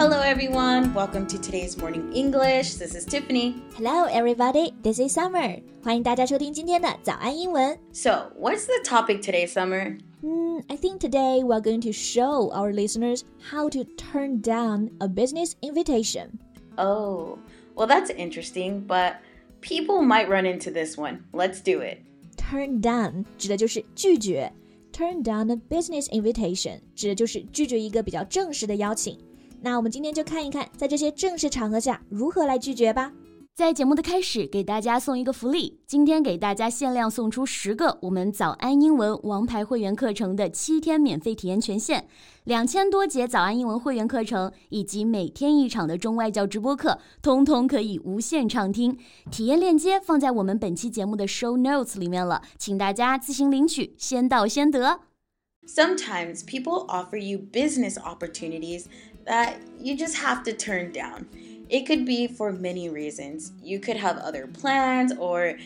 Hello, everyone. Welcome to today's morning English. This is Tiffany. Hello, everybody. This is Summer. 欢迎大家收听今天的早安英文。 So, what's the topic today, Summer? Hmm, I think today we're going to show our listeners how to turn down a business invitation. Oh, well, that's interesting, but people might run into this one. Let's do it. Turn down 指的就是拒绝。Turn down a business invitation 指的就是拒绝一个比较正式的邀请。 那我们今天就看一看，在这些正式场合下如何来拒绝吧。在节目的开始，给大家送一个福利，今天给大家限量送出十个我们早安英文王牌会员课程的七天免费体验权限，两千多节早安英文会员课程以及每天一场的中外教直播课，通通可以无限畅听。体验链接放在我们本期节目的 show notes 里面了，请大家自行领取，先到先得。Sometimes people offer you business opportunities that you just have to turn down. It could be for many reasons. You could have other plans or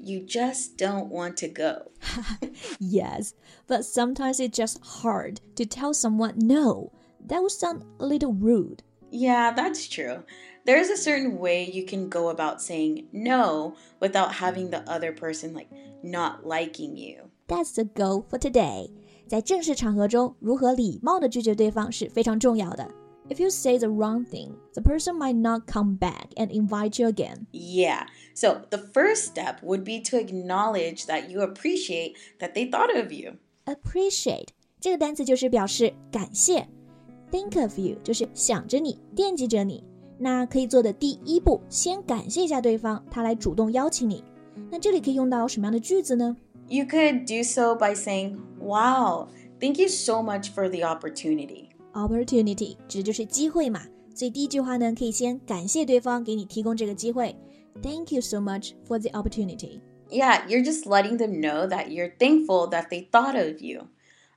you just don't want to go. Yes, but sometimes it's just hard to tell someone no. That would sound a little rude. Yeah, that's true. There's a certain way you can go about saying no without having the other person like not liking you. That's the goal for today. 在正式场合中，如何礼貌地拒绝对方是非常重要的。 If you say the wrong thing, the person might not come back and invite you again. Yeah. So the first step would be to acknowledge that you appreciate that they thought of you. Appreciate 这个单词就是表示感谢。Think of you 就是想着你，惦记着你。那可以做的第一步，先感谢一下对方，他来主动邀请你。那这里可以用到什么样的句子呢？ You could do so by saying, Wow, thank you so much for the opportunity. opportunity 指的就是机会嘛，所以第一句话呢，可以先感谢对方给你提供这个机会。Thank you so much for the opportunity. Yeah, you're just letting them know that you're thankful that they thought of you.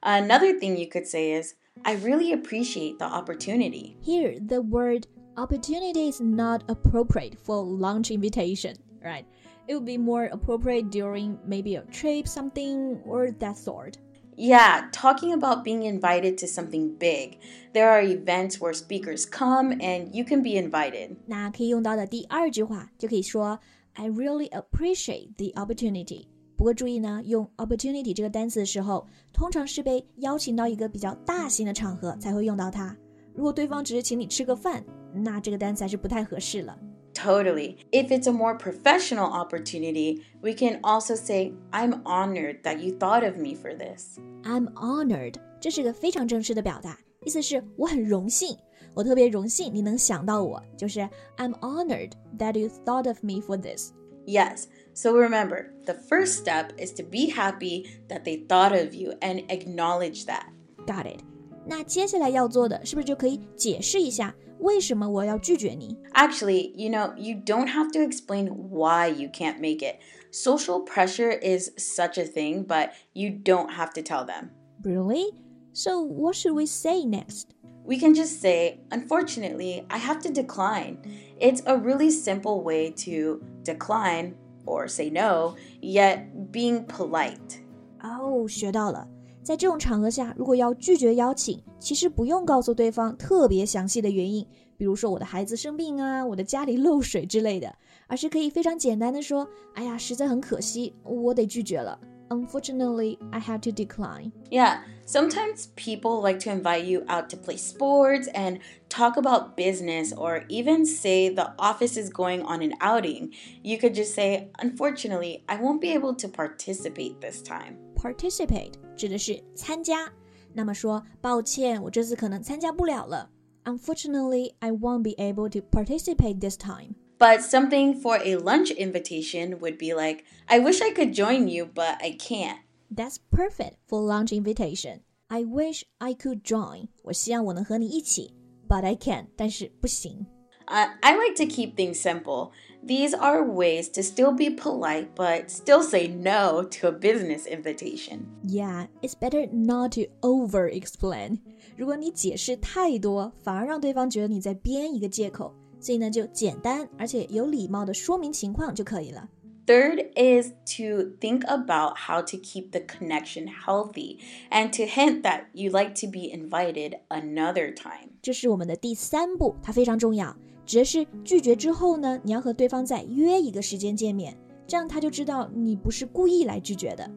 Another thing you could say is, I really appreciate the opportunity. Here, the word opportunity is not appropriate for lunch invitation, right? It would be more appropriate during maybe a trip, something, or that sort. Yeah, talking about being invited to something big. There are events where speakers come and you can be invited. 那可以用到的第二句话就可以说 I really appreciate the opportunity。不过注意呢，用 opportunity 这个单词的时候，通常是被邀请到一个比较大型的场合才会用到它。如果对方只是请你吃个饭，那这个单词还是不太合适了。 Totally. If it's a more professional opportunity, we can also say, I'm honored that you thought of me for this. I'm honored，这是个非常正式的表达，意思是我很荣幸，我特别荣幸你能想到我，就是 I'm honored that you thought of me for this。 Yes. So remember, the first step is to be happy that they thought of you and acknowledge that. Got it。那接下来要做的是不是就可以解释一下 为什么我要拒绝你？ Actually, you know, you don't have to explain why you can't make it. Social pressure is such a thing, but you don't have to tell them. Really? So what should we say next? We can just say, unfortunately, I have to decline. It's a really simple way to decline or say no, yet being polite. 哦，学到了。 在这种场合下，如果要拒绝邀请，其实不用告诉对方特别详细的原因，比如说我的孩子生病啊，我的家里漏水之类的，而是可以非常简单的说：“哎呀，实在很可惜，我得拒绝了。Unfortunately, I have to decline.” Yeah, sometimes people like to invite you out to play sports and talk about business or even say the office is going on an outing. You could just say, unfortunately, I won't be able to participate this time. Participate 指的是参加，那么说抱歉，我这次可能参加不了了。Unfortunately, I won't be able to participate this time. But something for a lunch invitation would be like, I wish I could join you, but I can't. That's perfect for lunch invitation. I wish I could join. 我希望我能和你一起，but I can't. 但是不行。 Uh, I like to keep things simple. These are ways to still be polite, but still say no to a business invitation. Yeah, it's better not to over explain. 如果你解释太多，反而让对方觉得你在编一个借口。所以呢，就简单而且有礼貌的说明情况就可以了。 Third is to think about how to keep the connection healthy and to hint that you like to be invited another time. 这是我们的第三步，它非常重要。指的是拒绝之后呢，你要和对方再约一个时间见面，这样他就知道你不是故意来拒绝的。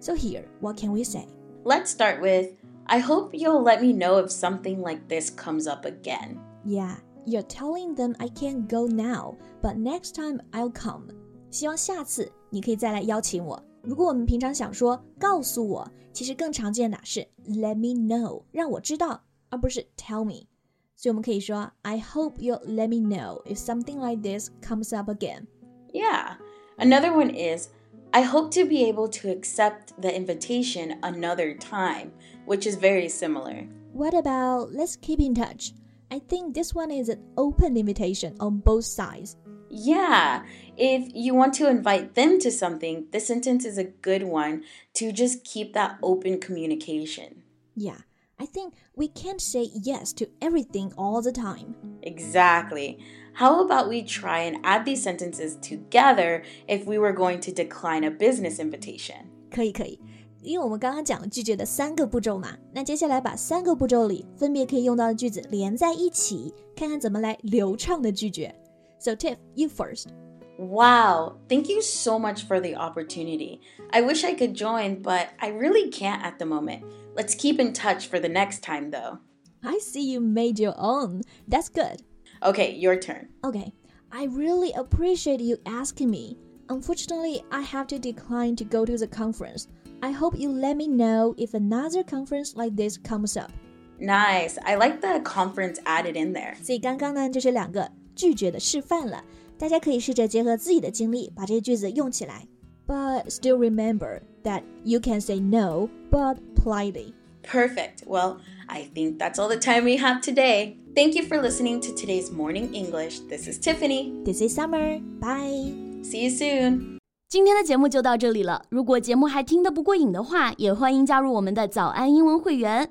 So here, what can we say? Let's start with I hope you'll let me know if something like this comes up again. Yeah, you're telling them I can't go now, but next time I'll come. 希望下次你可以再来邀请我。如果我们平常想说告诉我，其实更常见的是 let me know，让我知道，而不是 tell me。所以我们可以说 I hope you'll let me know if something like this comes up again. Yeah. Another one is I hope to be able to accept the invitation another time, which is very similar. What about let's keep in touch? I think this one is an open invitation on both sides. Yeah, if you want to invite them to something, this sentence is a good one to just keep that open communication. Yeah, I think we can't say yes to everything all the time. Exactly. How about we try and add these sentences together if we were going to decline a business invitation? 可以可以，因为我们刚刚讲了拒绝的三个步骤嘛，那接下来把三个步骤里分别可以用到的句子连在一起，看看怎么来流畅的拒绝。 So Tiff, you first. Wow, thank you so much for the opportunity. I wish I could join, but I really can't at the moment. Let's keep in touch for the next time, though. I see you made your own. That's good. Okay, your turn. Okay, I really appreciate you asking me. Unfortunately, I have to decline to go to the conference. I hope you let me know if another conference like this comes up. Nice. I like the conference added in there. 所以刚刚呢就是两个 拒绝的示范了，大家可以试着结合自己的经历把这些句子用起来。But still remember that you can say no, but politely. Perfect. Well, I think that's all the time we have today. Thank you for listening to today's Morning English. This is Tiffany. This is Summer. Bye. See you soon. 今天的节目就到这里了。如果节目还听得不过瘾的话，也欢迎加入我们的早安英文会员。